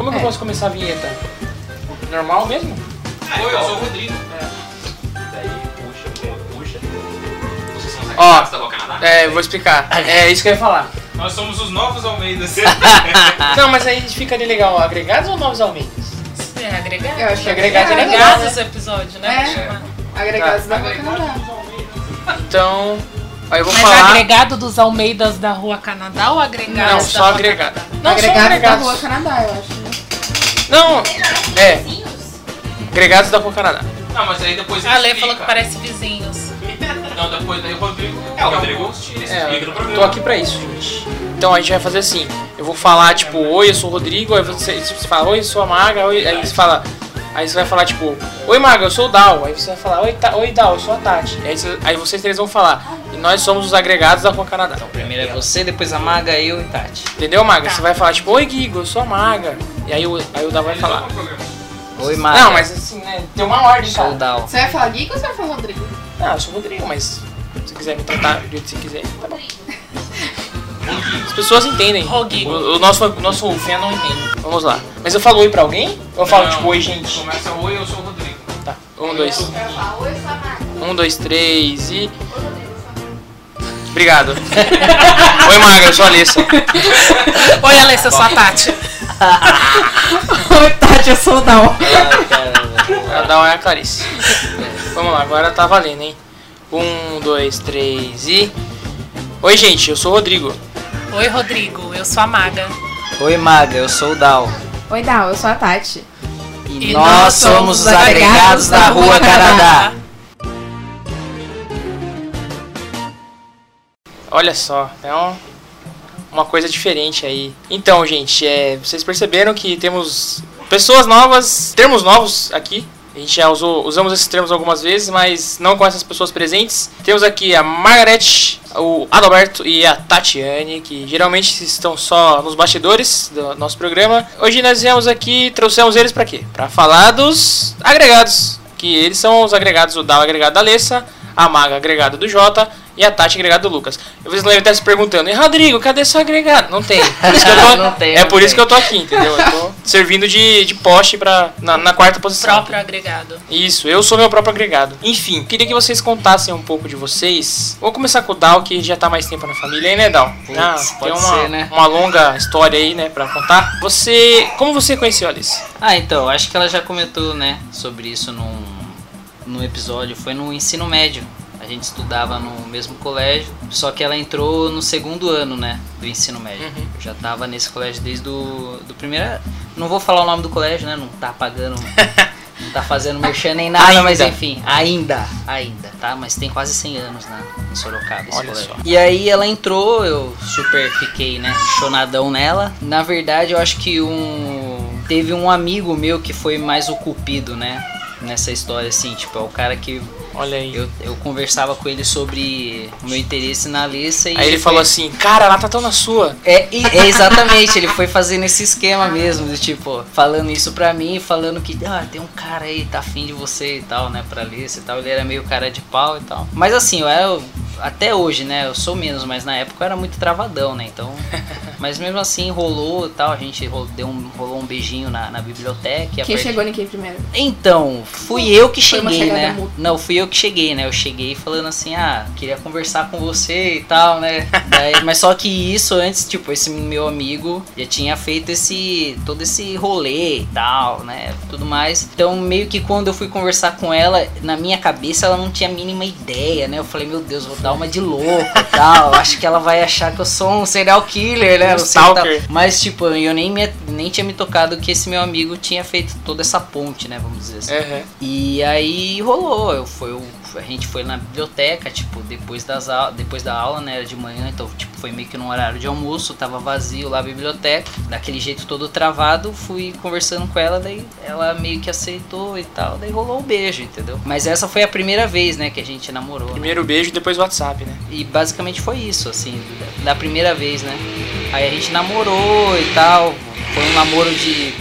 Como é que eu É. posso começar a vinheta? Normal mesmo? Oi, eu sou o Rodrigo. Daí puxa, puxa. Vocês são os Ó, agregados da Boa Canadá? É, eu vou explicar. É isso que eu ia falar. Nós somos os novos Almeidas. Não, mas aí fica ali legal. Agregados ou novos almeidas? É, agregado. Eu acho que Agregado é legal. Agregados esse episódio, né? É. Chamar. Agregados Tá. da Boa Canadá. Então, aí eu vou Mas falar. agregado dos Almeidas da Rua Canadá ou agregado Não, da só Rua agregado. Canadá? Não, só agregados da agregados. Rua Canadá, eu acho. Não, é. Agregados da Canadá. Não, mas aí depois A Lê explica. falou que parece vizinhos. Não, depois daí o Rodrigo. É, o Rodrigo. É, explica no programa. tô aqui pra isso, gente. Então a gente vai fazer assim. Eu vou falar, tipo, oi, eu sou o Rodrigo. Aí você, você fala, oi, eu sou a Maga. Oi, aí você fala. Aí você vai falar, tipo, oi, Maga, eu sou o Dal. Aí você vai falar, oi, Ta, oi Dal, eu sou a Tati. Aí, você- aí vocês três vão falar, e nós somos os agregados da Rua Canadá. Primeiro é você, depois a Maga, eu e Tati. Entendeu, Maga? Tá. Você vai falar, tipo, oi, Guigo, eu sou a Maga. E aí o, aí o Dal vai falar. Oi, Maga. Não, mas assim, né? Tem uma ordem, cara. Dal. Você vai falar Geek ou você vai falar Rodrigo? Não, eu sou o Rodrigo, mas se você quiser me tratar do jeito que você quiser, tá bom. As pessoas entendem. O, o nosso, o nosso fã não entende. Vamos lá. Mas eu falo oi pra alguém? Ou eu falo Não, tipo oi, gente? Começa oi, eu sou o Rodrigo. Tá. Um, dois. Um, dois, três e. Obrigado. oi, Maga, eu sou a Alessa. Oi, Alessa, eu sou a Tati. Oi, Tati, eu sou o caramba. A da é a Clarice. Vamos lá, agora tá valendo, hein? Um, dois, três e. Oi, gente, eu sou o Rodrigo. Oi, Rodrigo, eu sou a Maga. Oi, Maga, eu sou o Dal. Oi, Dal, eu sou a Tati. E, E nós, nós somos os agregados da Rua Canadá. Olha só, é um- uma coisa diferente aí. Então, gente, é, vocês perceberam que temos pessoas novas, termos novos aqui. A gente já usou, usamos esses termos algumas vezes, mas não com essas pessoas presentes. Temos aqui a Margarete, o Adalberto e a Tatiane, que geralmente estão só nos bastidores do nosso programa. Hoje nós viemos aqui, trouxemos eles para quê? Para falar dos agregados, que eles são os agregados, o Dal agregado da Alessa, a Maga agregado do Jota e a Tati agregado do Lucas. E vocês devem estar se perguntando, e Rodrigo, cadê seu agregado? Não tem. Por isso que eu tô, Não tem, é não por isso tem. que eu tô aqui, entendeu? Eu tô servindo de, de poste pra, na, na quarta posição. Próprio agregado. Isso, eu sou meu próprio agregado. Enfim, queria que vocês contassem um pouco de vocês. Vou começar com o Dal, que já tá mais tempo na família aí, né, Dal? Ah, pode tem uma, ser, né? uma longa história aí, né, pra contar. Você. Como você conheceu a Alice? Ah, então, acho que ela já comentou, né, sobre isso num, num episódio. Foi no ensino médio. A gente estudava no mesmo colégio, só que ela entrou no segundo ano, né, do ensino médio. Uhum. Eu já tava nesse colégio desde do, do primeiro... Não vou falar o nome do colégio, né, não tá pagando... Não tá fazendo merchan nem nada, Ainda. mas enfim, ainda, ainda, tá? Mas tem quase 100 anos, né, em Sorocaba esse Olha colégio. só. E aí ela entrou, eu super fiquei, né, chonadão nela. Na verdade, eu acho que um teve um amigo meu que foi mais o cupido, né, nessa história assim, tipo, é o cara que Olha aí. eu, eu conversava com ele sobre o meu interesse na Alissa e Aí ele foi- falou assim, cara, ela tá tão na sua. é, e- é exatamente, ele foi fazendo esse esquema mesmo, de tipo, falando isso pra mim, falando que, ah, tem um cara aí, tá afim de você e tal, né, pra Alice e tal, ele era meio cara de pau e tal. Mas assim, eu era, até hoje, né, eu sou menos, mas na época eu era muito travadão, né, então... Mas mesmo assim, rolou e tal, a gente rolou, deu um, rolou um beijinho na, na biblioteca. a Quem partir- chegou em quem primeiro? então, fui eu que Foi uma cheguei, né? mútua. Não, fui eu que cheguei, né? Eu cheguei falando assim, ah, queria conversar com você e tal, né? Daí- mas só que isso antes, tipo, esse meu amigo já tinha feito esse todo esse rolê e tal, né? Tudo mais. Então, meio que quando eu fui conversar com ela, na minha cabeça ela não tinha a mínima ideia, né? Eu falei, meu Deus, vou dar uma de louco e tal. Acho que ela vai achar que eu sou um serial killer, né? Um Não sei tal. stalker. Mas, tipo, eu nem, me, nem tinha me tocado que esse meu amigo tinha feito toda essa ponte, né? Vamos dizer assim. Uhum. E aí rolou, eu fui, eu- a gente foi na biblioteca, tipo, depois, das au- depois da aula, né? Era de manhã, então, tipo, foi meio que no horário de almoço, tava vazio lá a biblioteca, daquele jeito todo travado, fui conversando com ela, daí ela meio que aceitou e tal, daí rolou um beijo, entendeu? Mas essa foi a primeira vez, né, que a gente namorou. né? Primeiro beijo, depois WhatsApp, né? E basicamente foi isso, assim, da da primeira vez, né? Aí a gente namorou e tal. Foi um namoro de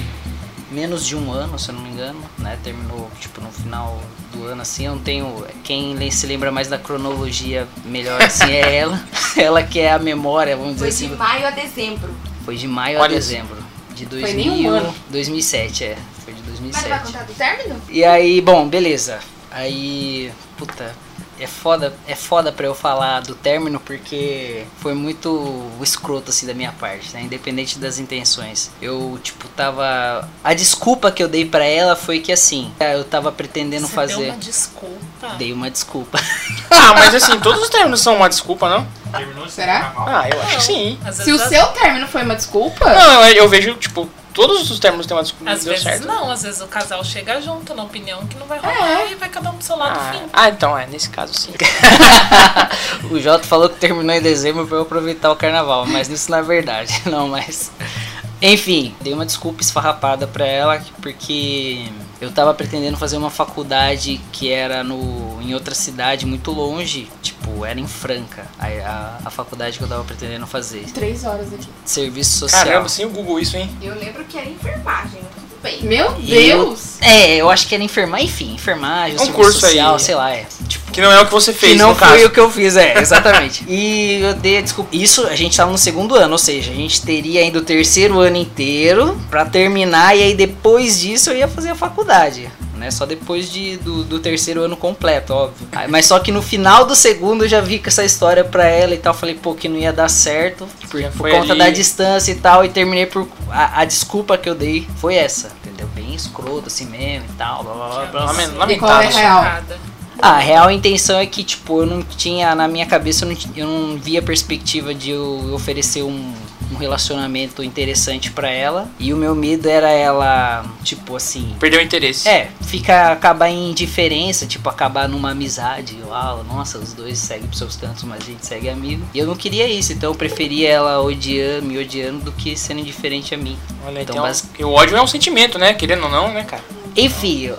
menos de um ano, se eu não me engano, né? Terminou, tipo, no final do ano, assim. Eu não tenho... Quem se lembra mais da cronologia melhor, assim, é ela. ela que é a memória, vamos dizer Foi de assim. maio a dezembro. Foi de maio Olha a isso. dezembro de Foi 2000, nem um ano. 2007, é. Foi de Mas 2007. vai contar do término? E aí, bom, beleza. Aí, puta, é foda, é foda pra eu falar do término porque foi muito escroto assim da minha parte, né? Independente das intenções. Eu, tipo, tava a desculpa que eu dei pra ela foi que assim, eu tava pretendendo Você fazer deu uma desculpa. dei uma desculpa. Ah, mas assim, todos os términos são uma desculpa, não? Terminou Será? carnaval. Ah, eu acho que sim. Se o seu término foi uma desculpa, Não, eu, eu vejo, tipo, todos os términos têm uma desculpa. às deu vezes certo. não, às vezes o casal chega junto na opinião que não vai rolar e vai cada um pro seu lado Ah, fim. ah, então é, nesse caso sim. o Jota falou que terminou em dezembro pra eu aproveitar o carnaval, mas isso não é verdade, não, mas. Enfim, dei uma desculpa esfarrapada pra ela, porque eu tava pretendendo fazer uma faculdade que era no, em outra cidade muito longe, tipo, era em Franca, a, a, a faculdade que eu tava pretendendo fazer. três horas aqui. Serviço social. Caramba, sem o Google isso, hein? Eu lembro que era enfermagem, Meu E eu- Deus! É, eu acho que era enfermagem, enfim, enfermagem, Um curso aí. social, sei lá, é. Tipo, Que não é o que você fez, que não no foi caso. o que eu fiz, é, exatamente. e eu dei a desculpa. Isso a gente tava no segundo ano, ou seja, a gente teria ainda o terceiro ano inteiro pra terminar, e aí depois disso eu ia fazer a faculdade. Né, só depois de, do, do terceiro ano completo, óbvio. Ah, Mas só que no final do segundo eu já vi com essa história pra ela e tal. Falei, pô, que não ia dar certo. Por, por conta ali. da distância e tal. E terminei por. A, a desculpa que eu dei foi essa, entendeu? Bem escroto assim mesmo e tal. Blá, blá, blá, blá. Lamen- E qual é Lamentável. real? Chocada. Ah, a real intenção é que, tipo, eu não tinha, na minha cabeça, eu não, eu não via perspectiva de eu oferecer um, um relacionamento interessante pra ela. E o meu medo era ela, tipo assim. Perdeu o interesse. É, fica, acabar em indiferença, tipo, acabar numa amizade. Uau, nossa, os dois seguem pros seus cantos, mas a gente segue amigo. E eu não queria isso, então eu preferia ela odiando, me odiando do que sendo indiferente a mim. Olha, Então, então, o ódio é um sentimento, né? Querendo ou não, né, cara? Enfim, eu-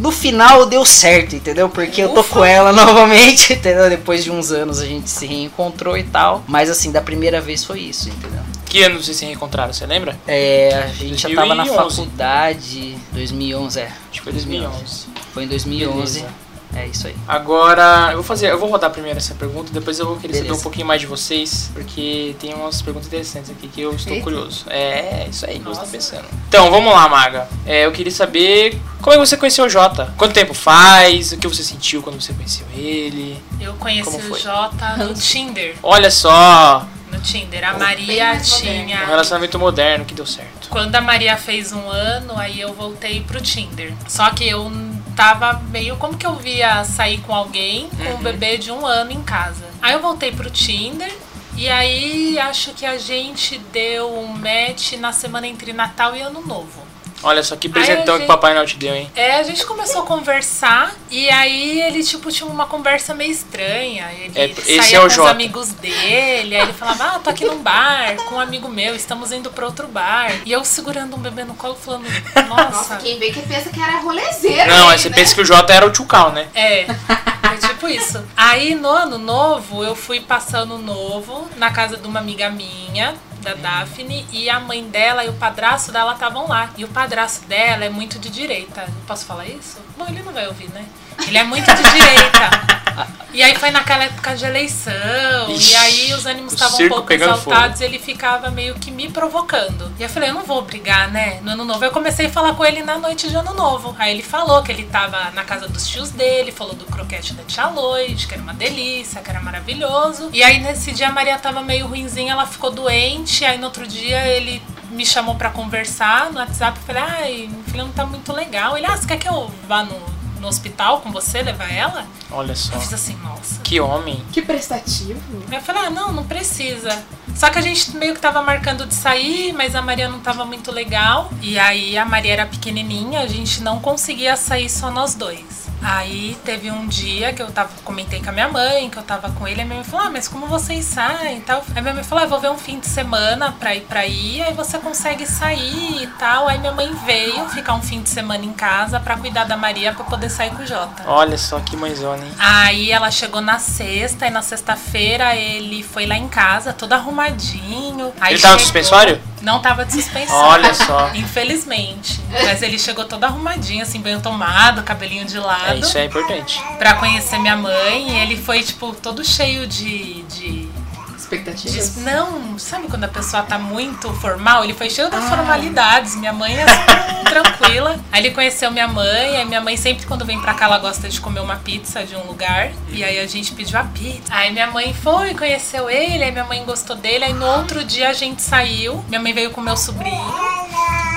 no final deu certo, entendeu? Porque eu tô com ela novamente, entendeu? Depois de uns anos a gente se reencontrou e tal. Mas assim, da primeira vez foi isso, entendeu? Que ano vocês se reencontraram, você lembra? É, a gente já tava na 2011. faculdade, 2011, é. Acho que foi 2011. Foi em 2011. Beleza. É isso aí. Agora, eu vou fazer, eu vou rodar primeiro essa pergunta, depois eu vou querer saber Beleza. um pouquinho mais de vocês, porque tem umas perguntas interessantes aqui que eu estou Eita. curioso. É, isso aí que você tá pensando. Então, vamos lá, Maga. É, eu queria saber como é que você conheceu o Jota? Quanto tempo faz? O que você sentiu quando você conheceu ele? Eu conheci Como o? Jota no Tinder. Olha só, No Tinder. A Maria moderno. um tinha. relacionamento moderno que deu certo. Quando a Maria fez um ano, aí eu voltei pro Tinder. Só que eu tava meio como que eu via sair com alguém com um bebê de um ano em casa. Aí eu voltei pro Tinder. E aí acho que a gente deu um match na semana entre Natal e Ano Novo. Olha só que presentão gente- que o Papai Noel te deu, hein? É, a gente começou a conversar e aí ele, tipo, tinha uma conversa meio estranha. Ele É, esse saía é o com os Jota. amigos dele, aí ele falava, ah, tô aqui num bar com um amigo meu, estamos indo pra outro bar. E eu segurando um bebê no colo falando, Nossa, nossa. quem vê que pensa que era rolezeiro. Não, aí, você né? pensa que o Jota era o Tchucal, né? É, é tipo isso. Aí no ano novo, eu fui passar ano novo na casa de uma amiga minha, da Daphne, e a mãe dela e o padrasto dela estavam lá. E o padrasto dela é muito de direita. Eu Posso falar isso? Bom, ele não vai ouvir, né? Ele é muito de direita. E aí foi naquela época de eleição, Ixi, e aí os ânimos estavam um pouco exaltados, ele ficava meio que me provocando. E eu falei, eu não vou brigar, né? No ano novo. Eu comecei a falar com ele na noite de ano novo. Aí ele falou que ele tava na casa dos tios dele, falou do croquete da tia Loide, que era uma delícia, que era maravilhoso. E aí nesse dia a Maria tava meio ruinzinha, ela ficou doente. Aí no outro dia ele me chamou pra conversar no WhatsApp. Eu falei, ai, minha filha não tá muito legal. Ele, ah, você quer que eu vá no, no hospital com você, levar ela? Olha só. Eu fiz assim, nossa. Que homem. Que prestativo. Aí eu falei, ah, não, não precisa. Só que a gente meio que tava marcando de sair, mas a Maria não tava muito legal. E aí a Maria era pequenininha, a gente não conseguia sair só nós dois. Aí teve um dia que eu tava, comentei com a minha mãe, que eu tava com ele, e a minha mãe falou, ah, mas como vocês saem e tal? Aí minha mãe falou, ah, eu vou ver um fim de semana pra ir pra aí, aí você consegue sair e tal. Aí minha mãe veio ficar um fim de semana em casa pra cuidar da Maria pra poder sair com o Jota. Olha só que mãezona, hein? Aí ela chegou na sexta e na sexta-feira ele foi lá em casa, todo arrumadinho. Aí Ele tava no suspensório? Não tava de suspensão. Olha só. Infelizmente. Mas ele chegou todo arrumadinho, assim, bem tomado, cabelinho de lado. É, isso é importante. Pra conhecer minha mãe. E ele foi, tipo, todo cheio de. de Expectativas? Diz- Não, sabe quando a pessoa tá muito formal? Ele foi cheio das formalidades. Minha mãe é super tranquila. Aí ele conheceu minha mãe. Aí minha mãe sempre quando vem pra cá ela gosta de comer uma pizza de um lugar. E aí a gente pediu a pizza. Aí minha mãe foi, conheceu ele. Aí minha mãe gostou dele. Aí no outro dia a gente saiu. Minha mãe veio com meu sobrinho.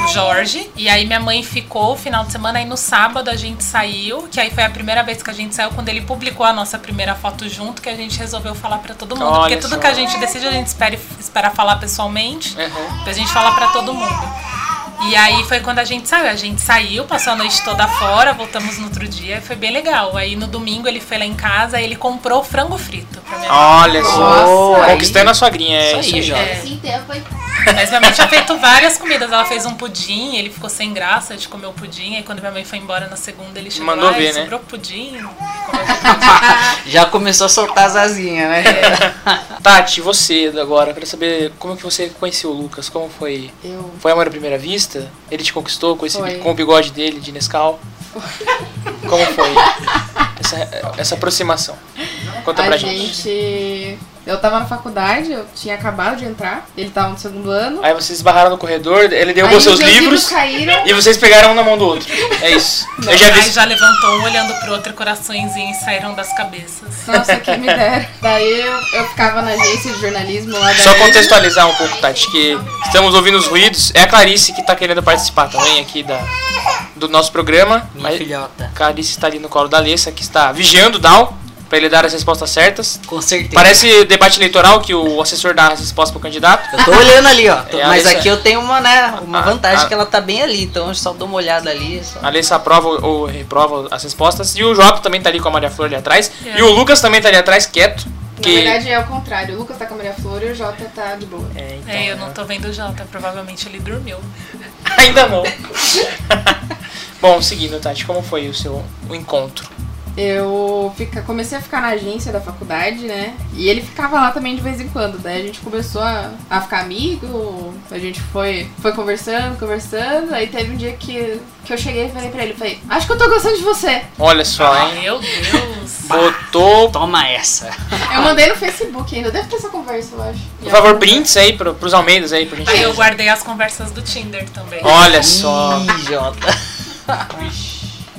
O Jorge. E aí minha mãe ficou o final de semana. Aí no sábado a gente saiu. Que aí foi a primeira vez que a gente saiu. Quando ele publicou a nossa primeira foto junto. Que a gente resolveu falar pra todo mundo. Olha porque tudo só. que a gente decide, a gente espera, espera falar pessoalmente. Uhum. Pra gente falar pra todo mundo. E aí foi quando a gente saiu. A gente saiu, passou a noite toda fora, voltamos no outro dia. e Foi bem legal. Aí no domingo ele foi lá em casa e ele comprou frango frito pra minha mãe. Olha só. Nossa, Conquistando a sogrinha, é Isso isso aí. Jota. É. Mas minha mãe tinha feito várias comidas. Ela fez um pudim, ele ficou sem graça de comer o pudim. Aí quando minha mãe foi embora na segunda, ele chegou Mandou lá, ver, "Ai, né?" sobrou pudim. comeu pudim. Já começou a soltar as asinhas, né? Tati, você agora, eu quero saber como que você conheceu o Lucas, como foi? Eu. Foi amor à primeira vista? Ele te conquistou com, esse, Foi. com o bigode dele de Nescau? Como foi essa, essa aproximação? Conta pra a gente. gente. Eu tava na faculdade, eu tinha acabado de entrar, ele tava no segundo ano. Aí vocês esbarraram no corredor, ele derrubou Aí seus livros caíram. e vocês pegaram um na mão do outro. É isso. Eu já Aí vi. já levantou um olhando pro outro, coraçõezinhos saíram das cabeças. Nossa, que me dera. Daí eu, eu ficava na agência de jornalismo lá da Só contextualizar um pouco, Tati, que estamos ouvindo os ruídos. É a Clarice que tá querendo participar também aqui da, do nosso programa. Minha Mas filhota. Clarice está ali no colo da Alessa, que está vigiando o Dal pra ele dar as respostas certas. Com certeza. Parece debate eleitoral que o assessor dá as respostas pro candidato. Eu tô olhando ali, ó. Tô- É, a mas Alessa- aqui eu tenho uma, né, uma A- vantagem a- que ela tá bem ali, então eu só dou uma olhada ali. Só... A Alessa aprova ou reprova as respostas. E o Jota também tá ali com a Maria Flor ali atrás. É. E o Lucas também tá ali atrás, quieto. Na Que... verdade é o contrário. O Lucas tá com a Maria Flor e o Jota tá de boa. É, então, É, eu não tô vendo o Jota, provavelmente ele dormiu. Ainda não. Bom, seguindo, Tati, como foi o seu o encontro? Eu fica, comecei a ficar na agência da faculdade, né? E ele ficava lá também de vez em quando. Daí a gente começou a, a ficar amigo, a gente foi, foi conversando, conversando. Aí teve um dia que, que eu cheguei e falei pra ele, falei, acho que eu tô gostando de você. Olha só, hein? Meu Deus. Botou, Toma essa. Eu mandei no Facebook ainda, deve ter essa conversa, eu acho. por favor, prints aí pro, pros Almeidas aí, por Aí gentileza. eu guardei as conversas do Tinder também. Olha só. Ih, Jota.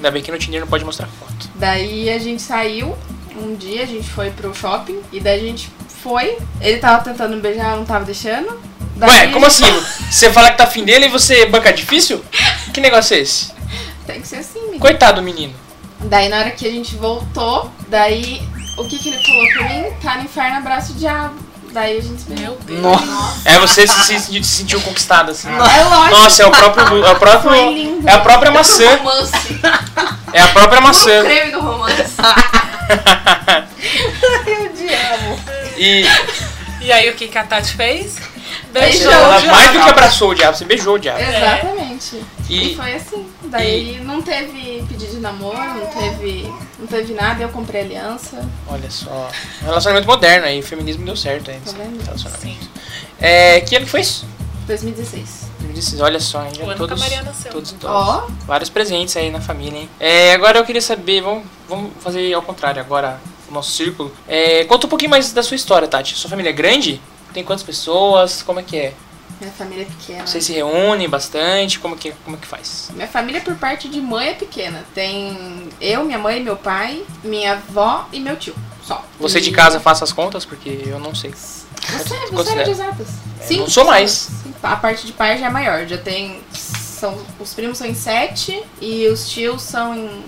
Ainda bem que no Tinder não pode mostrar foto. Daí a gente saiu, um dia a gente foi pro shopping, e daí a gente foi. Ele tava tentando me beijar, não tava deixando. Daí Ué, como assim? Você fala que tá afim dele e você banca difícil? Que negócio é esse? Tem que ser assim, menino. Coitado do menino. Daí na hora que a gente voltou, daí o que que ele falou pra mim? Tá no inferno, abraço o diabo. Daí a gente se beijou. Meu Deus. Nossa. É você se, se, se sentiu conquistado assim. É lógico. Nossa, é o próprio. É, o próprio, Foi lindo. é a própria maçã. Romance. É a própria O maçã. creme do romance. E E aí o que, que a Tati fez? Beijou. ela o diabo. mais do que abraçou o diabo, você beijou o diabo. Exatamente. E- E, foi assim. Daí não teve pedido de namoro, não teve, não teve nada, eu comprei aliança. Olha só. Relacionamento moderno aí, o feminismo deu certo aí. Tá vendo? relacionamento. É, que ano que foi isso? 2016. 2016, Olha só, hein? já O ano todos, que a Maria nasceu. todos idosos. Ó, Vários presentes aí na família, hein? É, agora eu queria saber, vamos, vamos fazer ao contrário agora, o nosso círculo. É, conta um pouquinho mais da sua história, Tati. Sua família é grande? Tem quantas pessoas? Como é que é? Minha família é pequena. Vocês se reúnem bastante? Como que, como que faz? Minha família por parte de mãe é pequena. Tem eu, minha mãe, meu pai, minha avó e meu tio. Só. Você E- de casa faça as contas, porque eu não sei. Você, você Considera. é de exatas. É, não sou mais. Sim, a parte de pai já é maior. Já tem. São, os primos são em sete e os tios são em.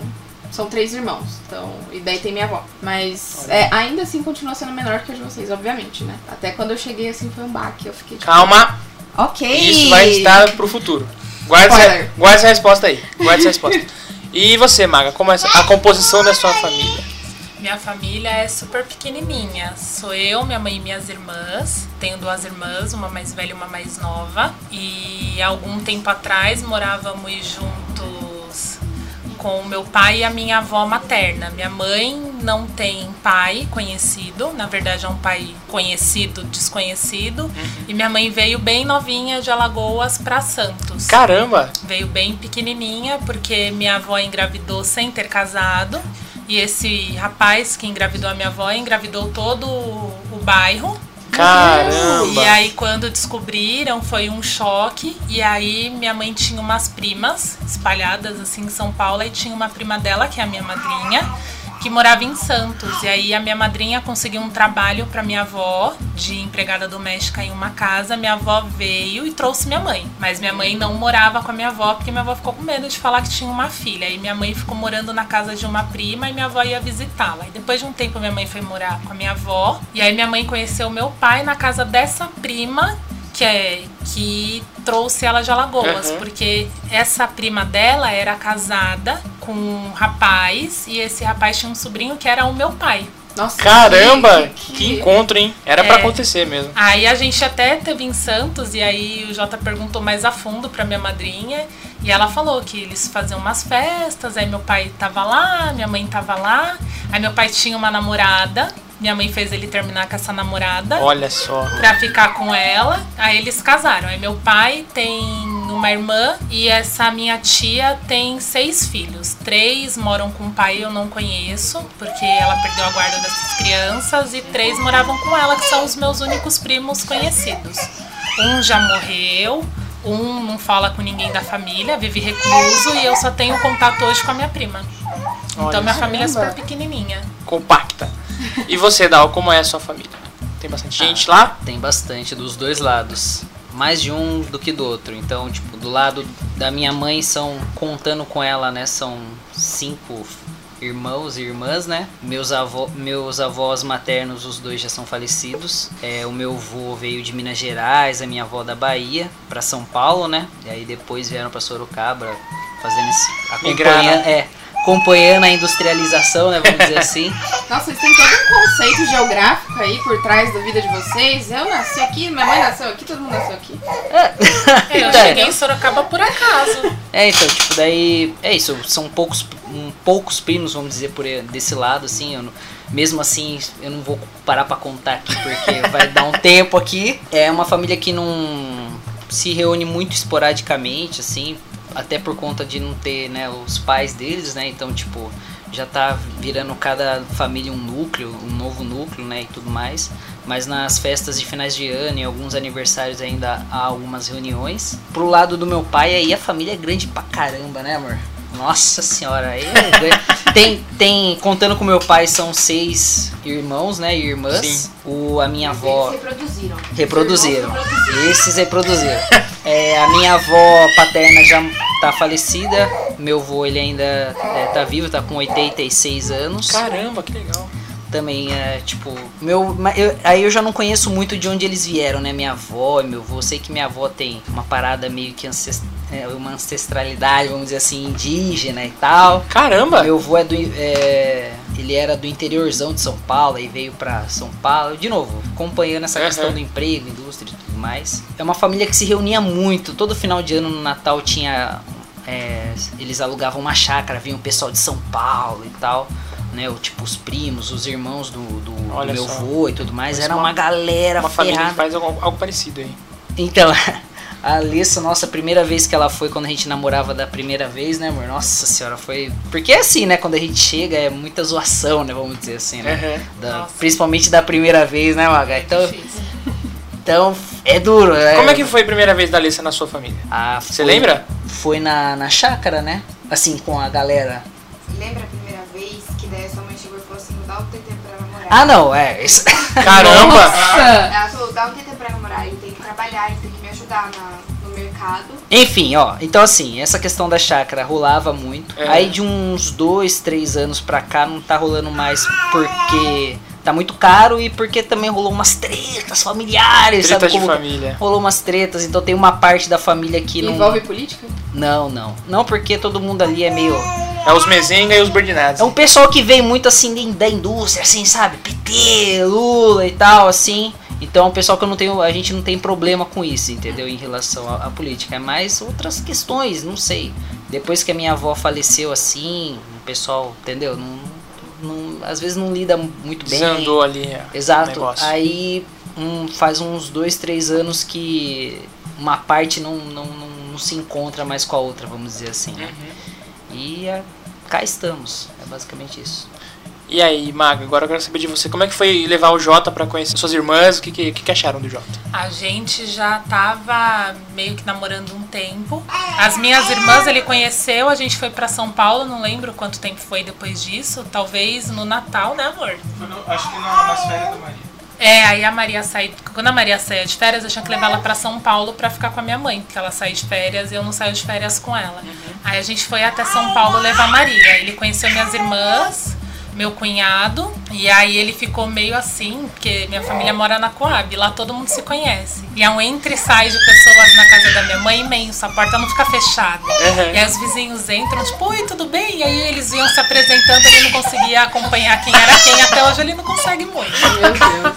São três irmãos. Então, e daí tem minha avó. Mas é, ainda assim continua sendo menor que a de vocês, obviamente, né? Até quando eu cheguei assim foi um baque. Eu fiquei tipo, Calma, Ok. isso vai estar pro futuro. Guarda essa, guarda essa resposta aí. Guarda essa resposta. E você, Maga, como é a composição da sua família? Minha família é super pequenininha. Sou eu, minha mãe e minhas irmãs. Tenho duas irmãs, uma mais velha e uma mais nova. E algum tempo atrás morávamos juntos com meu pai e a minha avó materna. Minha mãe não tem pai conhecido, na verdade é um pai conhecido, desconhecido. E minha mãe veio bem novinha de Alagoas para Santos. Caramba! Veio bem pequenininha, porque minha avó engravidou sem ter casado. E esse rapaz que engravidou a minha avó engravidou todo o bairro. Caramba! E aí quando descobriram foi um choque. E aí minha mãe tinha umas primas espalhadas assim em São Paulo e tinha uma prima dela, que é a minha madrinha, que morava em Santos. E aí a minha madrinha conseguiu um trabalho para minha avó de empregada doméstica em uma casa. Minha avó veio e trouxe minha mãe. Mas minha mãe não morava com a minha avó porque minha avó ficou com medo de falar que tinha uma filha. E minha mãe ficou morando na casa de uma prima e minha avó ia visitá-la. E depois de um tempo minha mãe foi morar com a minha avó. E aí minha mãe conheceu meu pai na casa dessa prima que é que trouxe ela de Alagoas, Uhum. porque essa prima dela era casada com um rapaz e esse rapaz tinha um sobrinho que era o meu pai. Nossa, Caramba! que- Que encontro, hein? Era pra É. acontecer mesmo. Aí a gente até teve em Santos e aí o Jota perguntou mais a fundo pra minha madrinha e ela falou que eles faziam umas festas, aí meu pai tava lá, minha mãe tava lá, aí meu pai tinha uma namorada, minha mãe fez ele terminar com essa namorada. Olha só. pra ficar com ela. Aí eles casaram. Aí meu pai tem uma irmã e essa minha tia tem seis filhos. Três moram com o pai, eu não conheço, porque ela perdeu a guarda dessas crianças, e três moravam com ela, que são os meus únicos primos conhecidos. Um já morreu. Um não fala com ninguém da família, vive recluso e eu só tenho contato hoje com a minha prima. Olha Então minha família é super pequenininha. Compacta. E você, Dal, como é a sua família? Tem bastante gente lá? Tem bastante dos dois lados. Mais de um do que do outro. Então, tipo, do lado da minha mãe são, contando com ela, né, são cinco irmãos e irmãs, né? Meus, avó, meus avós maternos, os dois já são falecidos. É, o meu avô veio de Minas Gerais, a minha avó da Bahia, pra São Paulo, né? E aí depois vieram pra Sorocaba, fazendo esse. Acompanhando, é, acompanhando a industrialização, né? Vamos dizer assim. Nossa, vocês têm todo um conceito geográfico aí por trás da vida de vocês. Eu nasci aqui, minha mãe nasceu aqui, todo mundo nasceu aqui. É, eu Então, cheguei em Sorocaba por acaso. É, então, tipo, daí. É isso, são poucos, um, poucos primos, vamos dizer, por desse lado, assim. Eu não- mesmo assim, eu não vou parar pra contar aqui, porque vai dar um tempo aqui. É uma família que não se reúne muito esporadicamente, assim. Até por conta de não ter, né, os pais deles, né? Então, tipo, já tá virando cada família um núcleo, um novo núcleo, né? E tudo mais. Mas nas festas de finais de ano e alguns aniversários ainda há algumas reuniões. Pro lado do meu pai, aí a família é grande pra caramba, né, amor? Nossa senhora, aí é tem, tem, contando com meu pai, são seis irmãos, né, e irmãs. Sim. O, a minha avó Eles reproduziram. reproduziram. Esses reproduziram. É, a minha avó paterna já tá falecida. Meu avô, ele ainda é, tá vivo, tá com 86 anos Caramba, que legal. Também é tipo meu eu- aí eu já não conheço muito de onde eles vieram né minha avó meu avô sei que minha avó tem uma parada meio que ancest- é, uma ancestralidade vamos dizer assim indígena e tal Caramba! meu avô é do é, ele era do interiorzão de São Paulo e veio pra São Paulo de novo acompanhando essa Aham. questão do emprego indústria e tudo mais é uma família que se reunia muito todo final de ano no Natal tinha é, eles alugavam uma chácara vinha o pessoal de São Paulo e tal né, o, tipo os primos, os irmãos do, do, do meu só. avô e tudo mais, Parece era uma- uma, galera Uma família ferrada. que faz algo, algo parecido aí. Então, a Alessa, nossa, a primeira vez que ela foi, quando a gente namorava da primeira vez, né, amor? Nossa senhora, foi. Porque é assim, né? Quando a gente chega é muita zoação, né? Vamos dizer assim, né? Aham. Da- principalmente da primeira vez, né, Maga? Então, Difícil. então é duro. Como é que foi a primeira vez da Alessa na sua família? Ah, Você foi- lembra? Foi na, na chácara, né? Assim, com a galera. Você lembra Ah, não, é. Isso... Caramba! Nossa! Ela falou, dá o TT pra namorar, ele tem que trabalhar, ele tem que me ajudar na- no mercado. Enfim, ó, então assim, essa questão da chácara rolava muito. É. Aí de uns dois, três anos pra cá não tá rolando mais porque tá muito caro e porque também rolou umas tretas familiares, Treta sabe? de como- família. Rolou umas tretas, então tem uma parte da família que não. Envolve política? Não, não. Não porque todo mundo ali é meio. É os Mezenga e os Berdinazzi. É um pessoal que vem muito assim da indústria, assim, sabe? PT, Lula e tal, assim. Então é um pessoal que eu não tenho, a gente não tem problema com isso, entendeu? Em relação à, à política. É mais outras questões, não sei. Depois que a minha avó faleceu assim, o pessoal, entendeu? Não, não- às vezes não lida muito bem. Desandou ali. é, Exato. Aí um, faz uns dois, três anos que uma parte não, não, não, não se encontra mais com a outra, vamos dizer assim. né? Uhum. E é, cá estamos. É basicamente isso. E aí, Maga, agora eu quero saber de você. Como é que foi levar o Jota pra conhecer suas irmãs? O que, que, que acharam do Jota? A gente já tava meio que namorando um tempo. As minhas irmãs ele conheceu, a gente foi pra São Paulo, não lembro quanto tempo foi depois disso. Talvez no Natal, né, amor? Foi no- acho que na- nas férias da Maria. É, aí a Maria saiu. Quando a Maria saía de férias, eu tinha que levar ela pra São Paulo pra ficar com a minha mãe, porque ela saiu de férias e eu não saio de férias com ela. Aí a gente foi até São Paulo levar a Maria. Ele conheceu minhas irmãs, meu cunhado, e aí ele ficou meio assim, porque minha família mora na Coab, lá todo mundo se conhece. E é um entre e sai de pessoas na casa da minha mãe imenso, a porta não fica fechada. Uhum. E aí os vizinhos entram, tipo, oi, tudo bem? E aí eles iam se apresentando, ele não conseguia acompanhar quem era quem, até hoje ele não consegue muito. Meu Deus.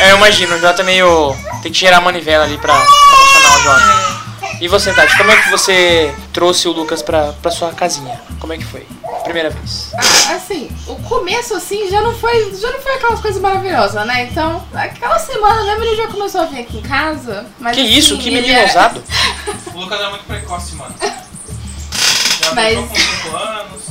É, eu imagino, o Jota é meio. Tem que gerar a manivela ali pra, pra funcionar o Jota. E você, Tati, como é que você trouxe o Lucas pra, pra sua casinha? Como é que foi? Primeira vez. Ah, assim, o começo assim já não foi, já não foi aquelas coisas maravilhosas, né? Então, aquela semana mesmo ele já começou a vir aqui em casa. Mas, que assim, isso? Que menino é- ousado? O Lucas era muito precoce, mano. Já Mas- com 5 anos.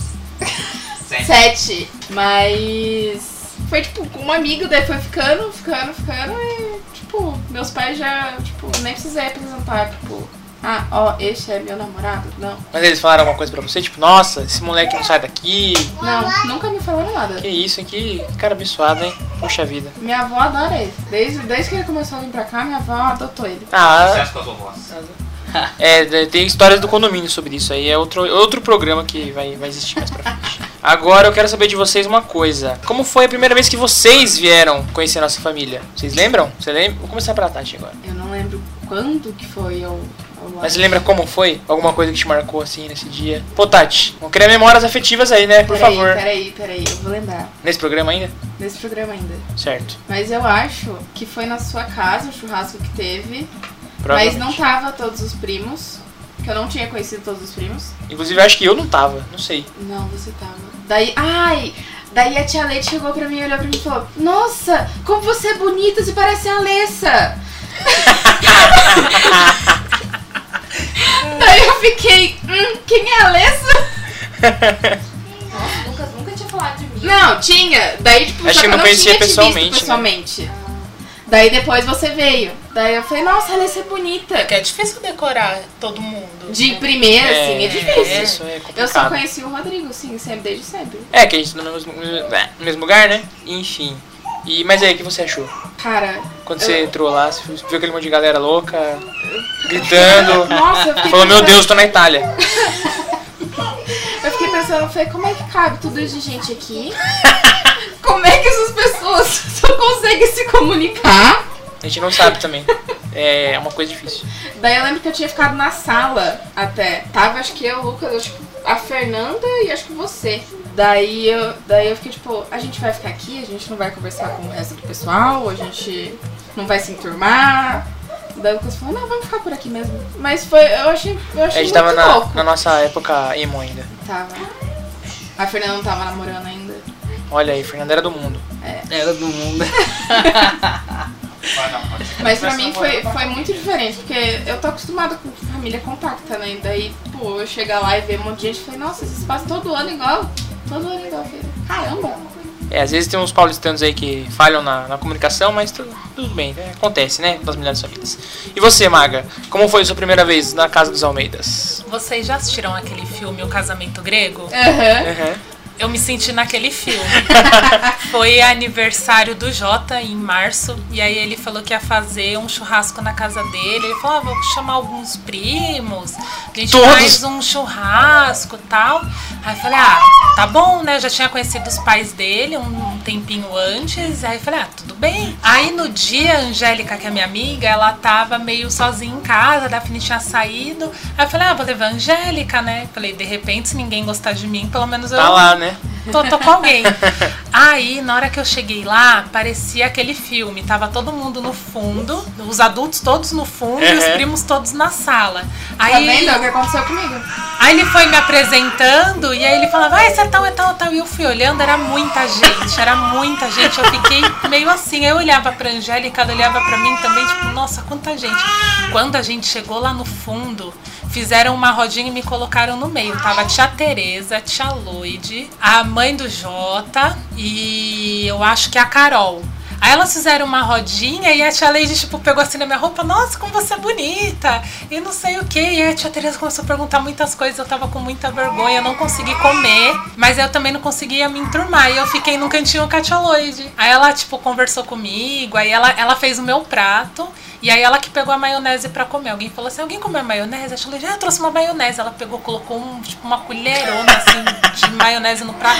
Sete. Sete. Mas foi tipo com um amigo, daí foi ficando, ficando, ficando e tipo, meus pais já, tipo, nem precisei apresentar, tipo, ah, ó, este é meu namorado. Não. Mas eles falaram alguma coisa pra você? Tipo, nossa, esse moleque não sai daqui. Não, nunca me falaram nada. Que isso, hein? Que cara abençoado, hein? Puxa vida. Minha avó adora ele. Desde, desde que ele começou a vir pra cá, minha avó adotou ele. Ah, Sucesso com as vovós. É, tem histórias do condomínio sobre isso aí. É outro, outro programa que vai, vai existir mais pra frente. Agora eu quero saber de vocês uma coisa. Como foi a primeira vez que vocês vieram conhecer a nossa família? Vocês lembram? Você lembra? Vou começar pela Tati agora. Eu não lembro quando que foi eu. Mas você lembra como foi? Alguma coisa que te marcou assim nesse dia? Pô, Tati, vamos criar memórias afetivas aí, né? Por peraí, favor. Peraí, peraí, eu vou lembrar. Nesse programa ainda? Nesse programa ainda. Certo. Mas eu acho que foi na sua casa o churrasco que teve. Mas não tava todos os primos. Que eu não tinha conhecido todos os primos. Inclusive, eu acho que eu não tava. Não sei. Não, você tava. Daí. Ai! Daí a tia Leite chegou pra mim, olhou pra mim e falou: Nossa, como você é bonita, você parece a Alessa! Daí eu fiquei: Hum, quem é a Alessa? Nossa, o Lucas nunca tinha falado de mim. Não, tinha. Daí, tipo, Acho só que eu não conhecia tinha te visto pessoalmente, né? pessoalmente. Daí depois você veio. Daí eu falei, nossa, a Alessa é bonita. Porque é difícil decorar todo mundo. De primeira, assim, é difícil. Isso é Eu só complicado. conheci o Rodrigo, sim, sempre, desde sempre. É, que a gente tá no mesmo, no mesmo lugar, né? Enfim. E, mas aí, o que você achou? Cara, Quando Eu- você entrou lá, você viu aquele monte de galera louca, gritando. nossa, Falou, meu Deus, tô na Itália. Eu fiquei pensando, eu falei, como é que cabe tudo isso de gente aqui? Como é que essas pessoas só conseguem se comunicar? A gente não sabe também. É uma coisa difícil. Daí eu lembro que eu tinha ficado na sala até. Tava, acho que eu, o Lucas, eu, tipo, a Fernanda e acho que você. Daí eu, daí eu fiquei tipo, a gente vai ficar aqui, a gente não vai conversar com o resto do pessoal, a gente não vai se enturmar. Daí o Lucas falou, não, vamos ficar por aqui mesmo. Mas foi, eu achei, eu A achei gente muito tava na, louco. na nossa época emo ainda. Tava. A Fernanda não tava namorando ainda. Olha aí, Fernanda era do mundo. Era do mundo. Mas pra mim a foi, foi muito diferente, porque eu tô acostumada com família compacta, né? E daí, pô, eu chegar lá e ver um monte de gente e falei, nossa, vocês passam todo ano igual. Todo ano igual. Falei, Caramba! É, às vezes tem uns paulistanos aí que falham na, na comunicação, mas tudo, tudo bem, né? acontece, né? Nas milhares de famílias. E você, Maga, como foi a sua primeira vez na casa dos Almeidas? Vocês já assistiram aquele filme O Casamento Grego? Aham. Uhum. Eu me senti naquele filme. Foi aniversário do Jota em março. E aí ele falou que ia fazer um churrasco na casa dele. Ele falou: ah, vou chamar alguns primos. A gente Todos? faz um churrasco tal. Aí eu falei, ah, tá bom, né? Eu já tinha conhecido os pais dele um, um tempinho antes. Aí eu falei, ah, tudo bem. Aí no dia, a Angélica, que é minha amiga, ela tava meio sozinha em casa, a Daphne tinha saído. Aí eu falei, ah, vou levar a Angélica, né? Falei, de repente, se ninguém gostar de mim, pelo menos eu Tá lá, né? Tô, tô com alguém. Aí, na hora que eu cheguei lá, parecia aquele filme. Tava todo mundo no fundo, os adultos todos no fundo e os primos todos na sala. Tá Aí, vendo o que aconteceu comigo? aí ele foi me apresentando e aí ele falava, ah, esse é tal, é tal, é tal. E eu fui olhando, era muita gente, era muita gente. Eu fiquei meio assim. Eu olhava pra Angélica, ela olhava pra mim também, tipo, nossa, quanta gente. Quando a gente chegou lá no fundo, fizeram uma rodinha e me colocaram no meio. Tava a tia Tereza, a tia Loide, a mãe do Jota e eu acho que a Carol. Aí elas fizeram uma rodinha e a tia Leide, tipo, pegou assim na minha roupa, nossa, como você é bonita, e não sei o que. E a tia Tereza começou a perguntar muitas coisas, eu tava com muita vergonha, eu não consegui comer, mas eu também não conseguia me enturmar. E eu fiquei num cantinho com a tia Loide. Aí ela, tipo, conversou comigo, aí ela, ela fez o meu prato. E aí ela que pegou a maionese pra comer. Alguém falou assim, alguém comeu maionese? A tia Loide, ah, trouxe uma maionese. Ela pegou, colocou um, tipo, uma colherona, assim, de maionese no prato.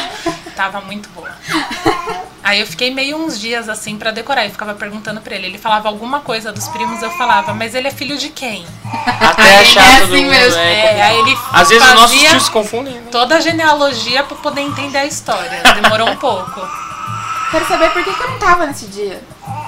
Tava muito boa. Aí eu fiquei meio uns dias assim pra decorar. Eu ficava perguntando pra ele. Ele falava alguma coisa dos primos, eu falava, mas ele é filho de quem? Até achar é todo assim mundo. mesmo. É, É, aí ele Às vezes os nossos tios se confundem, né? toda a genealogia pra poder entender a história. Demorou um pouco. Quero saber por que, que eu não tava nesse dia.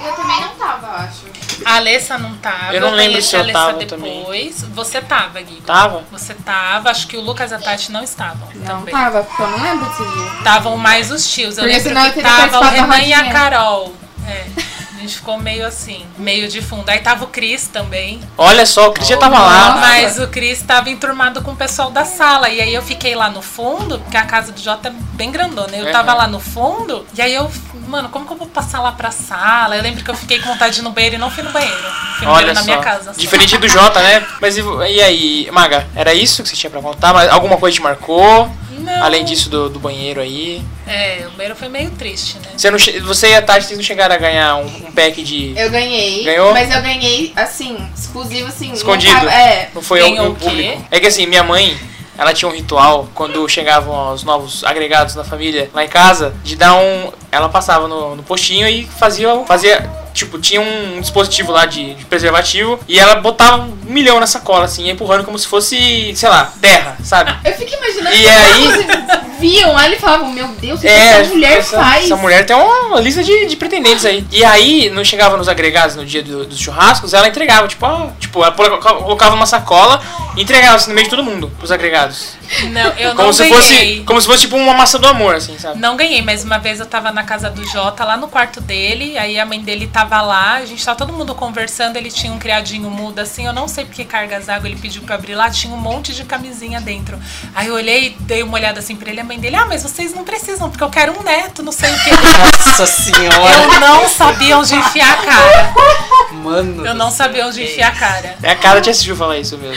Eu também não tava, acho. A Alessa não tava. Eu não lembro se eu a Alessa tava depois. Você tava, Gui. Tava? Você tava. Acho que o Lucas e a Tati não estavam Não também. tava, porque eu não lembro desse dia. Estavam mais os tios. Eu Porque lembro que tava o Renan e a. Carol. É. A gente ficou meio assim, meio de fundo. Aí tava o Cris também. Olha só, o Cris já tava lá. Mas o Cris tava enturmado com o pessoal da sala. E aí eu fiquei lá no fundo, porque a casa do Jota é bem grandona. Eu Uhum. tava lá no fundo, e aí eu, mano, como que eu vou passar lá pra sala? Eu lembro que eu fiquei com vontade de ir no banheiro e não fui no banheiro. Fui no Olha banheiro na só. minha casa. só. Diferente do Jota, né? Mas e, e aí, Maga, era isso que você tinha pra contar? Mas alguma coisa te marcou? Não. Além disso do, do banheiro aí? É, o banheiro foi meio triste, né? Você, não, você e a Tati vocês não chegaram a ganhar um, um pack de. Eu ganhei. Ganhou? Mas eu ganhei, assim, exclusivo, assim. não Escondido. tava- é. Não foi Ganhou ao, público. É que assim, minha mãe, ela tinha um ritual quando chegavam os novos agregados na família lá em casa, de dar um. Ela passava no, no postinho e fazia. fazia Tipo, tinha um dispositivo lá de, de preservativo e ela botava um milhão na sacola, assim, empurrando como se fosse, sei lá, terra, sabe? Eu fico imaginando E aí- viam lá e falavam, meu Deus, o que É, essa mulher essa, faz? essa mulher tem uma lista de, de pretendentes aí. E aí, não chegava nos agregados no dia do- dos churrascos, ela entregava, tipo, ó, tipo, ela coloca- colocava uma sacola e entregava assim no meio de todo mundo, pros agregados. Não, eu Como não se ganhei. fosse. Como se fosse tipo uma massa do amor, assim, sabe? Não ganhei, mas uma vez eu tava na casa do Jota, lá no quarto dele, aí a mãe dele tava lá, a gente tava todo mundo conversando, ele tinha um criadinho mudo assim, eu não sei porque cargas d'água ele pediu pra abrir lá, tinha um monte de camisinha dentro. Aí eu olhei, dei uma olhada assim pra ele, a mãe dele, ah, mas vocês não precisam, porque eu quero um neto, não sei o que. Nossa senhora, Eu não sabia onde enfiar a cara. mano. Eu não sabia onde enfiar a cara. É a cara de assistiu falar isso mesmo.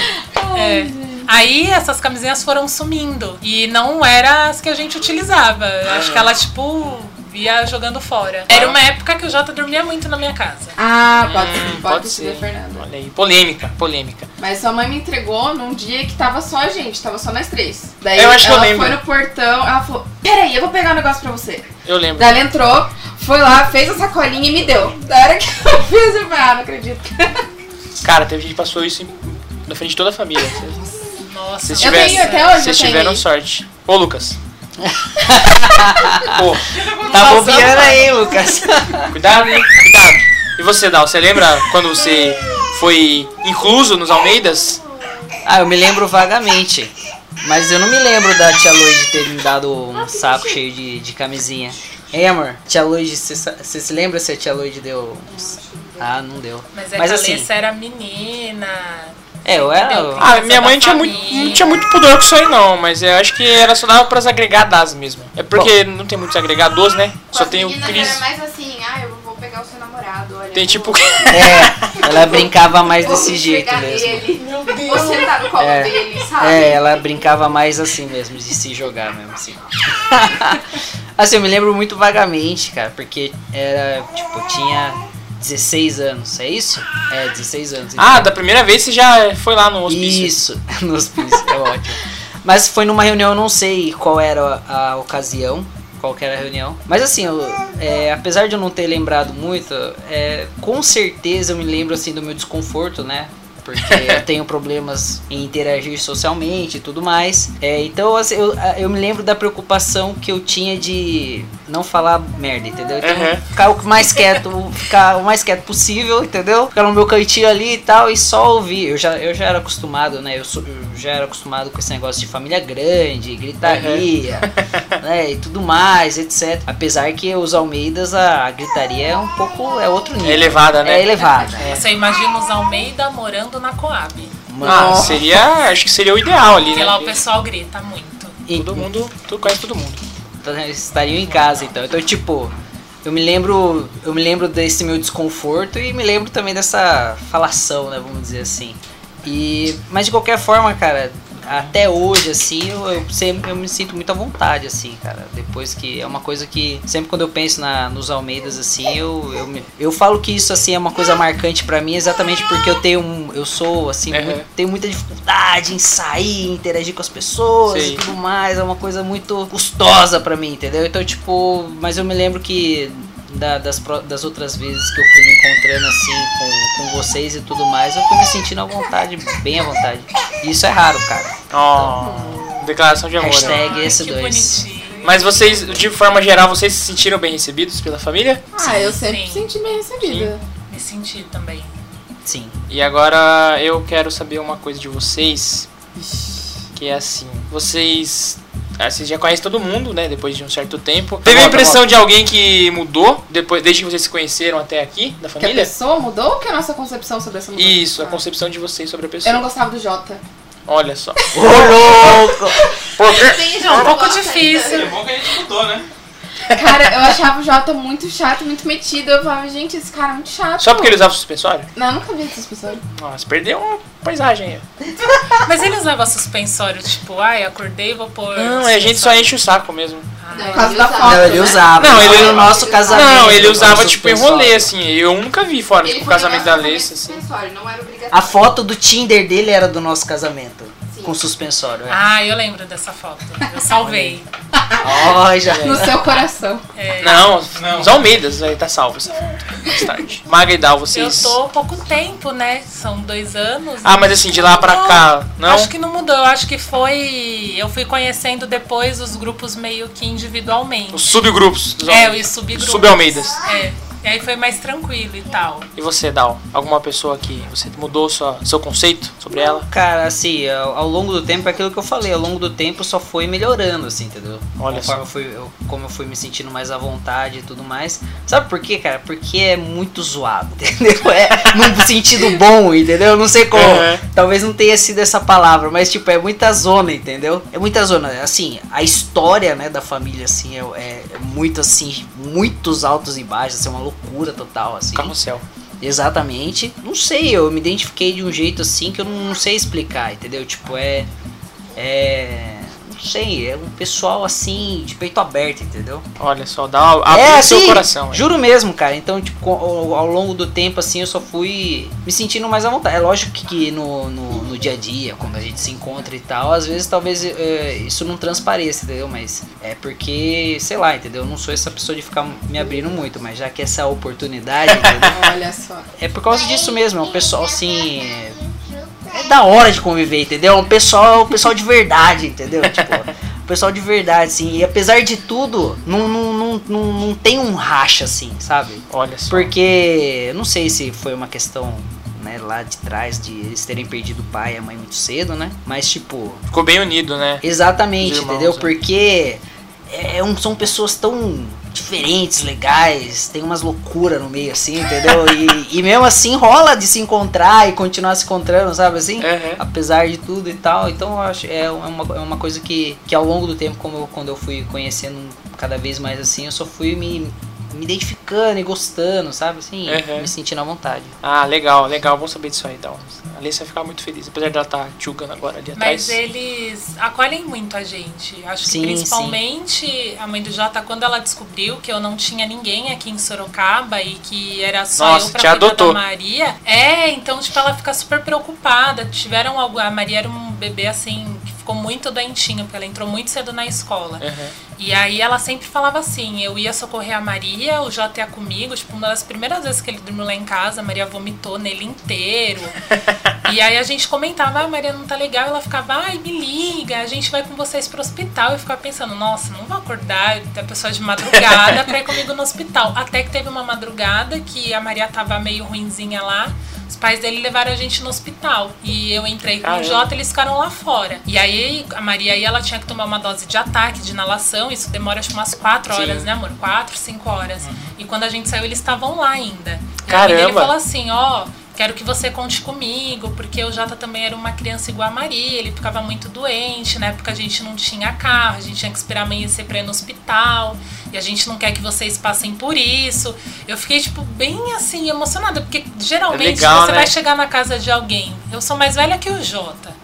É. Aí essas camisinhas foram sumindo. E não era as que a gente utilizava. Acho que ela, tipo, ia jogando fora. Era uma época que o Jota dormia muito na minha casa. Ah, pode, ser, Hum, pode, ser, Fernanda. Olha aí, polêmica, polêmica. Mas sua mãe me entregou num dia que tava só a gente, tava só nós três. Daí Eu acho que eu ela lembro. foi no portão, ela falou, peraí, eu vou pegar um negócio pra você. Eu lembro. Daí ela entrou, foi lá, fez a sacolinha e me deu. Da hora que eu fiz, eu falei, ah, não acredito. Cara, teve gente que passou isso na frente de toda a família. Nossa, Vocês Eu tiveram, tenho até hoje, vocês tiveram sorte. Ô, Lucas. Pô, Tá bobeando aí, Lucas. cuidado, hein? Cuidado. E você, Dal, você lembra quando você foi incluso nos Almeidas? Ah, eu me lembro vagamente. Mas eu não me lembro da tia Loide ter me dado um saco cheio de, de camisinha. Hein, amor? Tia Loide, você se lembra se a tia Loide deu. uns- Ah, não deu. Mas é Mas que a assim, Alessa era menina. É, eu era. Ah, minha mãe tinha muito, não tinha muito pudor com isso aí, não. Mas eu acho que era só dava pras agregadas mesmo. É porque não tem muitos agregados, né? Com Só tem o Cris. Era mais assim, ah, eu vou pegar o seu namorado, olha. Tem tipo. É, ela brincava mais desse jeito mesmo. Ele. Você tá no colo É. dele, sabe? É, ela brincava mais assim mesmo, de se jogar mesmo, assim. assim, eu me lembro muito vagamente, cara, porque era, tipo, tinha 16 anos, é isso? É, 16 anos. Ah, então. da primeira vez você já foi lá no hospício. Isso, no hospício, é ótimo. Mas foi numa reunião, eu não sei qual era a, a ocasião, qual que era a reunião. Mas assim, eu, é, apesar de eu não ter lembrado muito, é, com certeza eu me lembro assim do meu desconforto, né? Porque eu tenho problemas em interagir socialmente e tudo mais. É, então assim, eu, eu me lembro da preocupação que eu tinha de não falar merda, entendeu? Então, Uhum. ficar o mais quieto, ficar o mais quieto possível, entendeu? Ficar no meu cantinho ali e tal e só ouvir. Eu já, eu já era acostumado, né? Eu, sou- eu já era acostumado com esse negócio de família grande, gritaria, né? E tudo mais, etc. Apesar que os Almeidas, a, a gritaria é um pouco, é outro nível. É elevada, né? É elevada. é. Você imagina os Almeida morando na Coab. Mano, Ah, seria. Acho que seria o ideal ali, Porque lá o né? pessoal grita muito. e- Todo mundo, tu conhece todo mundo. então, eles estariam em casa, então. Então, tipo, eu me lembro, eu me lembro desse meu desconforto e me lembro também dessa falação, né, vamos dizer assim. E mas de qualquer forma, cara, até hoje assim, eu, eu sempre eu me sinto muito à vontade assim, cara. Depois que é uma coisa que sempre quando eu penso na nos Almeidas assim, eu eu, me- eu falo que isso assim é uma coisa marcante pra mim exatamente porque eu tenho um, eu sou assim, Uhum. muito- tenho muita dificuldade em sair, interagir com as pessoas Sei. e tudo mais, é uma coisa muito custosa pra mim, entendeu? Então, tipo, mas eu me lembro que da- das, das outras vezes que eu fui me encontrando assim com, com vocês e tudo mais, eu fui me sentindo à vontade, bem à vontade. E isso é raro, cara. Ó, declaração de amor. né? Hashtag dois. bonitinho. Mas vocês, de forma geral, vocês se sentiram bem recebidos pela família? Ah, eu sempre sim. me senti bem recebida. Me senti também. Sim. E agora eu quero saber uma coisa de vocês, que é assim, vocês, ah, vocês já conhecem todo mundo, né, depois de um certo tempo. Teve a impressão de alguém que mudou depois, desde que vocês se conheceram até aqui, da Que a família? pessoa mudou ou que a nossa concepção sobre essa mudança? Isso, a concepção de vocês sobre a pessoa. Eu não gostava do Jota. Olha só. Ô, louco! É um pouco difícil. É bom que a gente mudou, né? Cara, eu achava o Jota muito chato, muito metido. Eu falava, gente, esse cara é muito chato. Só porque ele usava suspensório? Não, eu nunca vi pessoas. Nossa, perdeu uma paisagem aí. Mas ele usava suspensório, tipo, ai, acordei e vou pôr. Não, a gente só suspensório. enche o saco mesmo. Por causa da foto. Não, ele né? usava. Não, ele- no nosso casamento. Não, ele usava tipo em suspensório. rolê, assim. Eu nunca vi fora, Ele tipo, o casamento da Alessa, assim. suspensório, Não era obrigatório. A foto do Tinder dele era do nosso casamento. Com suspensório. É. Ah, eu lembro dessa foto. Eu salvei. Ó, já. No seu coração. É, Não, Não. os Almeidas, aí tá salvo essa foto. Mais tarde. Maga e Dal, eu vocês. tô há pouco tempo, né? São dois anos. Ah, mas assim, de lá pra cá, não? Acho que não mudou. Eu acho que foi. Eu fui conhecendo depois os grupos meio que individualmente. Os subgrupos dos É, os subgrupos. Sub-Almeidas. É. E aí foi mais tranquilo e tal. E você, Dal? Alguma pessoa que você mudou sua, seu conceito sobre ela? Cara, assim, ao, ao longo do tempo, é aquilo que eu falei, ao longo do tempo só foi melhorando, assim, entendeu? Olha Conforme só. eu fui, eu- como eu fui me sentindo mais à vontade e tudo mais. Sabe por quê, cara? Porque é muito zoado, entendeu? É num sentido bom, entendeu? Eu Não sei como. Uhum. Talvez não tenha sido essa palavra, mas tipo, é muita zona, entendeu? É muita zona. Assim, a história, né, da família, assim, é, é- é muito assim, muitos altos e baixos, assim, é uma loucura total, assim. Carrossel. Exatamente. Não sei, eu me identifiquei de um jeito assim que eu não sei explicar, entendeu? Tipo, é. É. Não sei, é um pessoal assim, de peito aberto, entendeu? Olha só, dá abre é, o seu assim, coração. aí. Juro mesmo, cara. Então, tipo, ao, ao longo do tempo, assim, eu só fui me sentindo mais à vontade. É lógico que, que no, no, no dia a dia, quando a gente se encontra e tal, às vezes talvez é, isso não transpareça, entendeu? Mas é porque, sei lá, entendeu? Eu não sou essa pessoa de ficar me abrindo muito, mas já que essa é a oportunidade, entendeu? Olha só. É por causa disso mesmo, é um pessoal assim. É, é da hora de conviver, entendeu? É um pessoal, um pessoal de verdade, entendeu? Tipo, um pessoal de verdade, assim. E apesar de tudo, não, não, não, não, não tem um racha, assim, sabe? Olha só. Porque não sei se foi uma questão. Né, lá de trás de eles terem perdido o pai e a mãe muito cedo, né? Mas tipo, Ficou bem unido, né? Exatamente, Os irmãos, entendeu? né? Porque é um- são pessoas tão diferentes, legais, tem umas loucuras no meio, assim, entendeu? E, e mesmo assim rola de se encontrar e continuar se encontrando, sabe assim? Uhum. Apesar de tudo e tal. Então eu acho é uma, é uma coisa que, que ao longo do tempo, como eu- quando eu fui conhecendo cada vez mais assim, eu só fui me, me identificando e gostando, sabe? Assim, Uhum. me sentindo à vontade. Ah, legal, legal. Vamos saber disso aí, então. A Alice vai ficar muito feliz, apesar dela estar julgando agora ali atrás. Mas eles acolhem muito a gente. Acho Sim, que principalmente a mãe do Jota, quando ela descobriu que eu não tinha ninguém aqui em Sorocaba e que era só Nossa, eu pra te cuidar adotou. da Maria. É, então, tipo, ela fica super preocupada. Tiveram algo. A Maria era um bebê assim, que ficou muito doentinho, porque ela entrou muito cedo na escola. Uhum. E aí ela sempre falava assim, eu ia socorrer a Maria, o Jota ia comigo, tipo, uma das primeiras vezes que ele dormiu lá em casa, a Maria vomitou nele inteiro. e aí a gente comentava, ah, a Maria não tá legal, ela ficava, ai, me liga, a gente vai com vocês pro hospital. Eu ficava pensando, nossa, não vou acordar a pessoa de madrugada pra ir comigo no hospital. Até que teve uma madrugada que a Maria tava meio ruinzinha lá. Os pais dele levaram a gente no hospital. E eu entrei com Caramba. o Jota, eles ficaram lá fora. E aí a Maria aí ela tinha que tomar uma dose de ataque, de inalação. Isso demora acho umas 4 Sim. horas, né, amor? 4, 5 horas. E quando a gente saiu, eles estavam lá ainda. E Caramba. dele falou assim, ó. Quero que você conte comigo, porque o Jota também era uma criança igual a Maria, ele ficava muito doente, na época a gente não tinha carro, a gente tinha que esperar amanhecer pra ir no hospital, e a gente não quer que vocês passem por isso. Eu fiquei, tipo, bem assim, emocionada, porque geralmente É legal, você né? vai chegar na casa de alguém. Eu sou mais velha que o Jota.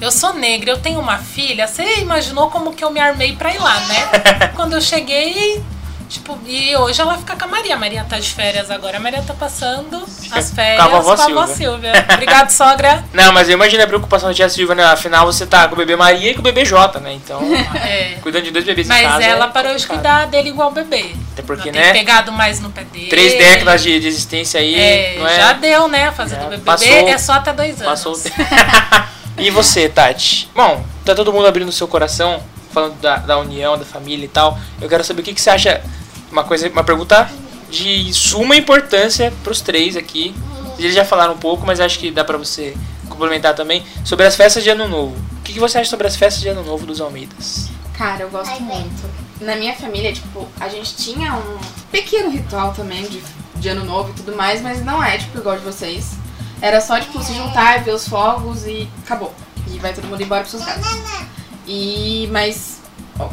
Eu sou negra, eu tenho uma filha. Você imaginou como que eu me armei pra ir lá, né? Quando eu cheguei, tipo, e hoje ela fica com a Maria. A Maria tá de férias agora. A Maria tá passando as férias com a vovó Silvia. Silvia. Obrigado, sogra. Não, mas eu imagino a preocupação da tia Silvia, né? Afinal, você tá com o bebê Maria e com o bebê Jota, né? Então, É. cuidando de dois bebês Mas casa. ela é parou de cuidar dele igual bebê. Até porque, tem né? pegado mais no pé dele. Três décadas de, de existência aí, É, não é? já deu, né? A fase É, do bebê passou- é só até dois anos. Passou o tempo. e você, Tati? Bom, tá todo mundo abrindo o seu coração, falando da, da união, da família e tal. Eu quero saber o que, que você acha. Uma coisa, uma pergunta de suma importância pros três aqui. Eles já falaram um pouco, mas acho que dá pra você complementar também sobre as festas de Ano Novo. O que, que você acha sobre as festas de Ano Novo dos Almeidas? Cara, eu gosto muito. Na minha família, tipo, a gente tinha um pequeno ritual também de, de ano novo e tudo mais, mas não é, tipo, igual de vocês. Era só, tipo, se juntar, ver os fogos e acabou. E vai todo mundo embora pros seus casas. E, mas,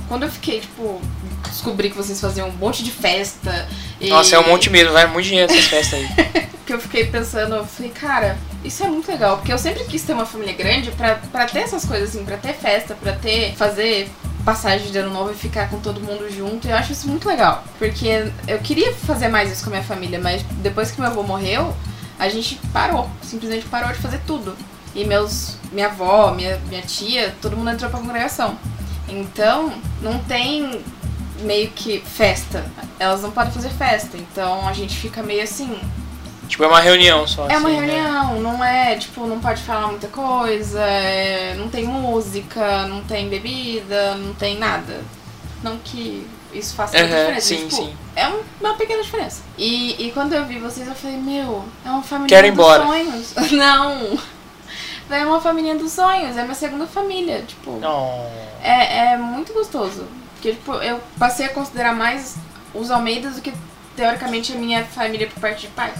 quando eu fiquei, tipo, descobri que vocês faziam um monte de festa. E... Nossa, é um monte mesmo, vai muito dinheiro essas festas aí. que eu fiquei pensando, eu falei, cara, isso é muito legal, porque eu sempre quis ter uma família grande pra, pra ter essas coisas assim, pra ter festa, pra ter, fazer passagem de ano novo e ficar com todo mundo junto, e eu acho isso muito legal, porque eu queria fazer mais isso com a minha família, mas depois que meu avô morreu, a gente parou, simplesmente parou de fazer tudo. E meus, minha avó, minha, minha tia, todo mundo entrou pra congregação. Então, não tem meio que festa. Elas não podem fazer festa. Então a gente fica meio assim, tipo, é uma reunião só. é uma assim, né? reunião, não é, tipo, não pode falar muita coisa, é, não tem música, não tem bebida, não tem nada. Não que isso faça Aham, diferença, sim, mas, tipo, sim. é um- uma pequena diferença. E, e quando eu vi vocês, eu falei, meu, é uma família Quero dos embora. sonhos. Não! É uma família dos sonhos, é minha segunda família, tipo... Não. É, é muito gostoso. Porque, tipo, eu passei a considerar mais os Almeidas do que, teoricamente, a minha família por parte de pai.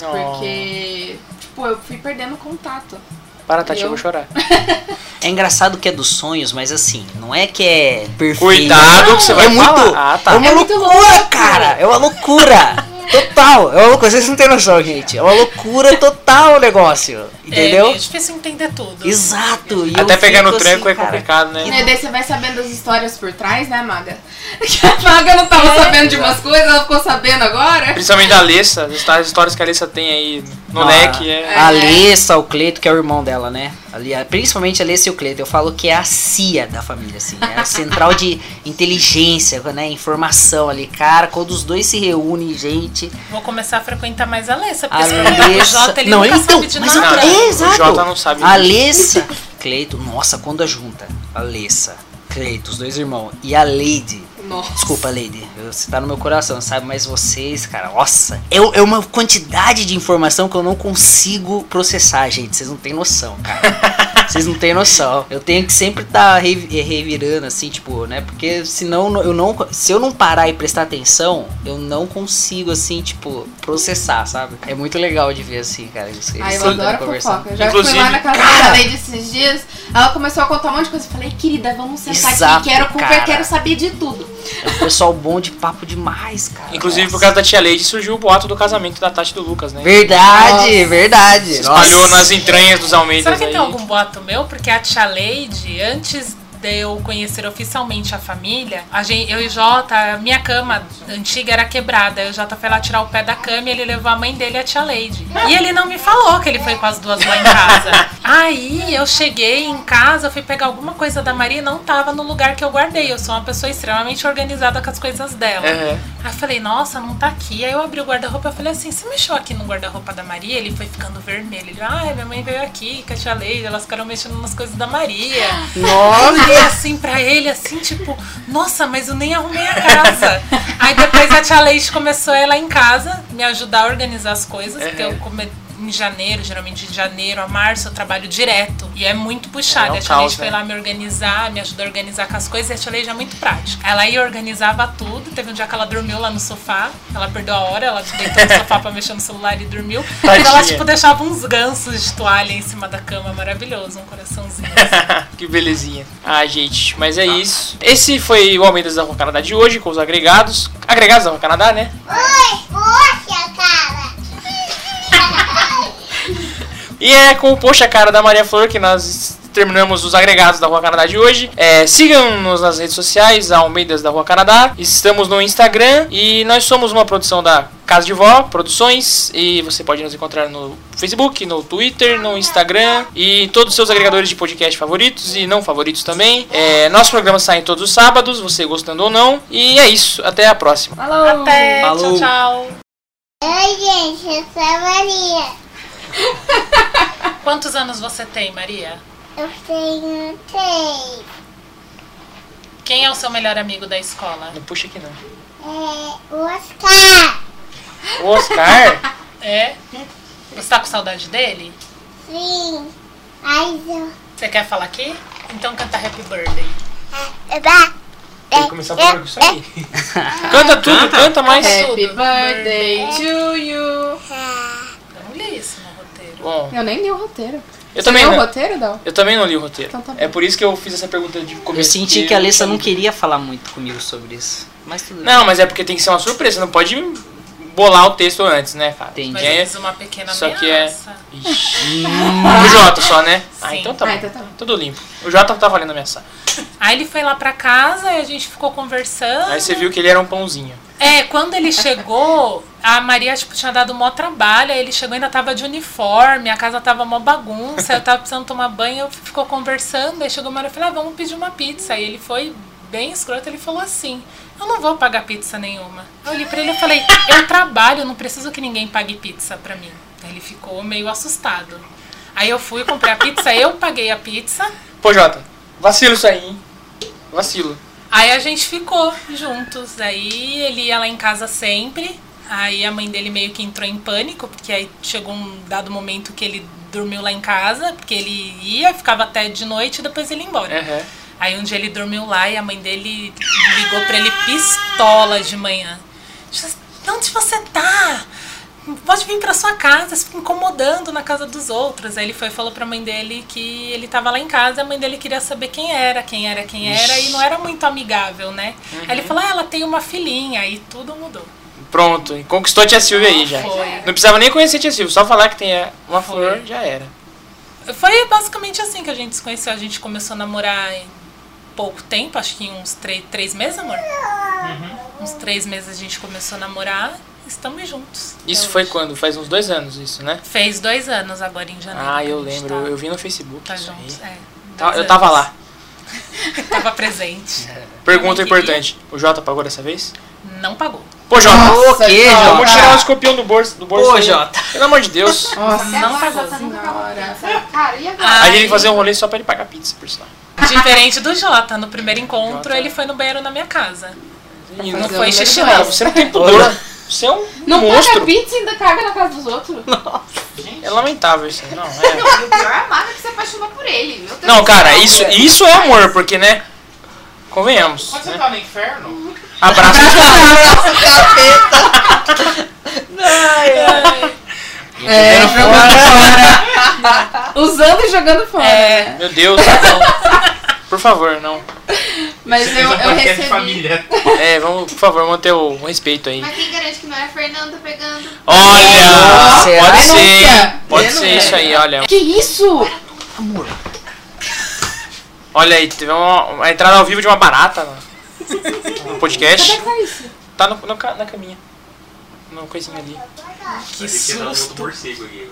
não. Porque, tipo, eu fui perdendo contato. Para, Tati, eu Eu- vou chorar. É engraçado que é dos sonhos, mas assim, não é que é perfeito. Cuidado que você vai é muito, falar. Ah, tá. É uma É muito loucura, louco. cara. É uma loucura. Total. É uma loucura. Vocês não têm noção, gente. É uma loucura total o negócio. É Entendeu? meio difícil entender tudo. Exato. e Até pegar no tranco assim, é cara, complicado, né? E daí você vai sabendo as histórias por trás, né, Maga? Que a Maga não tava É, sabendo de umas coisas, ela ficou sabendo agora. Principalmente da Alessa, as histó- as histórias que a Alessa tem aí no Ah, leque. É... A Alessa, o Cleito, que é o irmão dela, né? Ali, principalmente a Alessa e o Cleito. Eu falo que é a CIA da família, assim. É a central de inteligência, né? Informação ali. Cara, quando os dois se reúnem, gente. Vou começar a frequentar mais a Alessa, A porque se perguntar pro Alessa. Jota, ele Não, nunca então, sabe de mas nada. É, o exato. Jota não sabe. A Alessa, Cleito, nossa, quando a junta Alessa, Cleito, os dois irmãos, e a Lady. Nossa. Desculpa, Lady, você tá no meu coração, sabe? Mas vocês, cara, nossa, é, é uma quantidade de informação que eu não consigo processar, gente. Vocês não têm noção, cara. Vocês não têm noção. Eu tenho que sempre estar tá revi- revirando, assim, tipo, né? Porque senão eu não. Se eu não parar e prestar atenção, eu não consigo, assim, tipo, processar, sabe? É muito legal de ver, assim, cara. Eles, eles Ai, eu sentando e adoro conversando. fofoca. Eu já Inclusive, fui lá na casa cara- da Lady esses dias, ela começou a contar um monte de coisa. Eu falei, querida, vamos sentar Exato, aqui, quero conver, quero saber de tudo. É um pessoal bom de papo demais, cara. Inclusive, por causa da tia Lady, surgiu o boato do casamento da Tati e do Lucas, né? Verdade, Nossa. verdade. Se espalhou Nossa. nas entranhas dos Almeidas Será que aí. tem algum boato meu? Porque a tia Leide, antes de eu conhecer oficialmente a família, a gente, eu e Jota, minha cama antiga era quebrada. O Jota foi lá tirar o pé da cama e ele levou a mãe dele e a tia Leide. E ele não me falou que ele foi com as duas lá em casa. Aí eu cheguei em casa, eu fui pegar alguma coisa da Maria e não tava no lugar que eu guardei. Eu sou uma pessoa extremamente organizada com as coisas dela. Aham. Aí eu falei, nossa, não tá aqui. Aí eu abri o guarda-roupa e falei assim, você mexeu aqui no guarda-roupa da Maria? Ele foi ficando vermelho. Ele, ai, minha mãe veio aqui, com a tia Leide, elas ficaram mexendo nas coisas da Maria. Eu olhei assim pra ele, assim, tipo, nossa, mas eu nem arrumei a casa. Aí depois a tia Leite começou a ir lá em casa, me ajudar a organizar as coisas, porque eu come- em janeiro, geralmente de janeiro a março eu trabalho direto. E é muito puxado. É um a tia foi né? lá me organizar, me ajudou a organizar com as coisas e a tia Leite é muito prática. Ela ia e organizava tudo. Teve um dia que ela dormiu lá no sofá. Ela perdeu a hora, ela deitou no sofá pra mexer no celular e dormiu. Mas ela, Tadinha. tipo, deixava uns gansos de toalha em cima da cama. Maravilhoso, um coraçãozinho. que belezinha. Ah, gente, mas é isso. Esse foi o Almeidas da Rua Canadá de hoje, com os agregados. Agregados da Rua Canadá, né? Oi, E é com o Poxa Cara da Maria Flor que nós terminamos os agregados da Rua Canadá de hoje. É, Sigam-nos nas redes sociais, Almeidas da Rua Canadá. Estamos no Instagram e nós somos uma produção da Casa de Vó Produções. E você pode nos encontrar no Facebook, no Twitter, no Instagram e em todos os seus agregadores de podcast favoritos e não favoritos também. É, nosso programa sai todos os sábados, você gostando ou não. E é isso, até a próxima. Falou! Até, Falou. tchau, tchau. Oi, gente, eu sou a Maria. Quantos anos você tem, Maria? Eu tenho três. Quem é o seu melhor amigo da escola? Não puxa aqui não. É, o Oscar. O Oscar? É? Você tá com saudade dele? Sim. Mas eu... Você quer falar aqui? Então canta Happy Birthday. É, ba- Tem que começar por isso aí. canta tudo, canta mais. Happy birthday to you! Não Bom, Eu nem li o roteiro. eu Você também leu não. o roteiro, Dal? Eu também não li o roteiro. Então tá bom. é por isso que eu fiz essa pergunta de Eu começo. senti porque que a eu Alessa não queria falar muito comigo sobre isso. Mas tudo bem. Não, mas é porque tem que ser uma surpresa. Você não pode bolar o texto antes, né, cara? Entendi. Mas É, eu fiz uma pequena Só que é. ameaça. Ixi. o Jota só, né? Ah, Sim. então tá Ah, bom. então tá bom. Tudo limpo. O Jota tá valendo ameaçar. Aí ele foi lá pra casa e a gente ficou conversando. Aí você viu que ele era um pãozinho. É, quando ele chegou, a Maria tipo, tinha dado mó trabalho, aí ele chegou e ainda tava de uniforme, a casa tava mó bagunça, eu tava precisando tomar banho, eu ficou conversando, aí chegou uma hora e eu falei, ah, vamos pedir uma pizza. Aí ele foi bem escroto, ele falou assim, eu não vou pagar pizza nenhuma. Eu olhei pra ele e falei, eu trabalho, não preciso que ninguém pague pizza pra mim. Aí ele ficou meio assustado. Aí eu fui, comprei a pizza, eu paguei a pizza, Pô, Jota, vacilo isso aí, hein? Vacilo. Aí a gente ficou juntos. Aí ele ia lá em casa sempre. Aí a mãe dele meio que entrou em pânico, porque aí chegou um dado momento que ele dormiu lá em casa, porque ele ia, ficava até de noite e depois ele ia embora. Uhum. Aí um dia ele dormiu lá e a mãe dele ligou pra ele pistola de manhã. Disse, Onde você tá? Pode vir pra sua casa, se fica incomodando na casa dos outros. Aí ele foi e falou pra mãe dele que ele tava lá em casa, a mãe dele queria saber quem era, quem era, quem era, e não era muito amigável, né? Aí ele falou, ah, ela tem uma filhinha, aí tudo mudou. Pronto, e conquistou a tia Silvia aí já. Foi. Não precisava nem conhecer a tia Silvia, só falar que tem uma Foi. flor já era. Foi basicamente assim que a gente se conheceu. A gente começou a namorar em pouco tempo, acho que em uns três, três meses, amor? Uns três meses a gente começou a namorar. Estamos juntos. Isso foi hoje. quando? Faz uns dois anos isso, né? Fez dois anos agora em janeiro. Ah, eu lembro, Tá, eu vi no Facebook tá isso juntos. aí. É, Tá- Eu tava anos. lá. Tava presente. Pergunta importante. O Jota pagou dessa vez? Não pagou. Pô, Jota, O que, Nossa, Jota? vamos tirar o escorpião do bolso. Do bolso Pô, aí. Jota. Pelo amor de Deus. Nossa, Não senhora. pizza. Cara, e agora? A gente tem que Ai, fazer um rolê só pra ele pagar pizza, por sinal. Diferente do Jota. No primeiro encontro, Jota. ele foi no banheiro na minha casa. E Não foi o xixi, não. você não tem pudor. Você é um Não monstro. paga pizza e ainda caga na casa dos outros. É lamentável isso. aí, Não, é. E o pior é a Mara que se apaixonou por ele. Meu Deus não cara, isso, isso é amor, porque, né? Convenhamos. Quando você Né? tá no inferno, Abraço. É, jogando fora. Usando e jogando fora. É. Meu Deus. não. Por favor, não. Mas você eu, um eu recebi. família. É, vamos, por favor, manter o, o respeito aí. Mas quem garante que não é a Fernanda pegando? Olha! Será? Pode ser. Denúncia. Pode ser isso aí, olha. Que isso? Olha aí, teve uma, uma entrada ao vivo de uma barata no, no Como podcast. é que tá isso? Tá no, no na caminha. No coisinho ali. Que ter que outro susto. velho.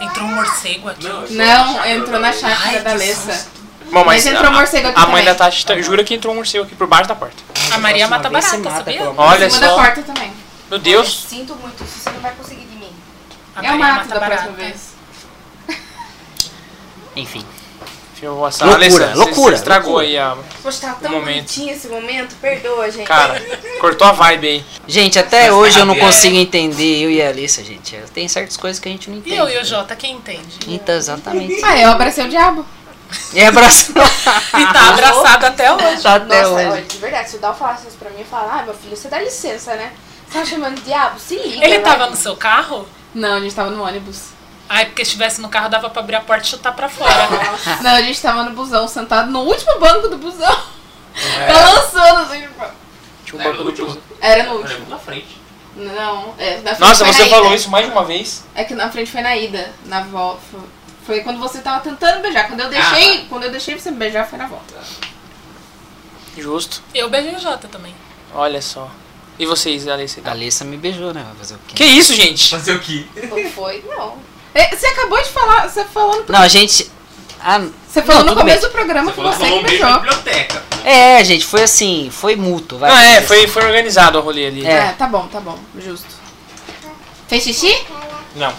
Entrou um morcego aqui. Não, Não, entrou na chácara da Alessa. Bom, mas, Mas entrou um a, morcego aqui a mãe também. da Tati tá- jura que entrou um morcego aqui por baixo da porta. A Maria mata barata, mata, sabia? Olha cima da só. porta também. Meu Deus. Sinto muito, isso você não vai conseguir de mim. A É o Maria mato mata da próxima barata. vez. Enfim. Eu vou assar. Loucura, loucura, Você estragou loucura. aí a. Poxa, tava tão momento. bonitinho esse momento. Perdoa, gente. Cara, cortou a vibe aí. Gente, até Mas hoje eu não é. consigo entender, eu e a Alissa, gente. Tem certas coisas que a gente não E entende. eu e o Jota, quem entende? Então, exatamente. Ah, eu abracei o diabo. E abraço. E tá abraçado até hoje. Tá até Nossa, hoje. olha, de verdade, se o Dal falasse isso pra mim, eu falava, ah, meu filho, você dá licença, né? Você tá chamando de diabo? Se liga. Ele vai. tava no seu carro? Não, a gente tava no ônibus. Ai, porque se estivesse no carro dava pra abrir a porta e chutar pra fora. Não, a gente tava no busão, sentado no último banco do busão. É. Balançando assim. tipo, Tinha um Era banco do busão. Era no último. na frente. Não, é, na frente Nossa, foi você na falou ida. isso mais de uma vez. É que na frente foi na ida. Na volta. Foi quando você tava tentando beijar. Quando eu deixei, quando eu deixei você me beijar, foi na volta. Justo. Eu beijei o Jota também. Olha só. E vocês, Alessa? e A tal? Alissa me beijou, né? Vai fazer o quê? Que isso, gente? Fazer o quê? Não foi, não. É, Você acabou de falar, você falou no, Não, a gente. Ah, você falou não, no começo bem. do programa Você que falou que você rolou que beijou. biblioteca. É, gente, foi assim, foi mútuo. Vai, Ah, é, foi, foi organizado o rolê ali. É. É, tá bom, tá bom, justo. Fez xixi? Não.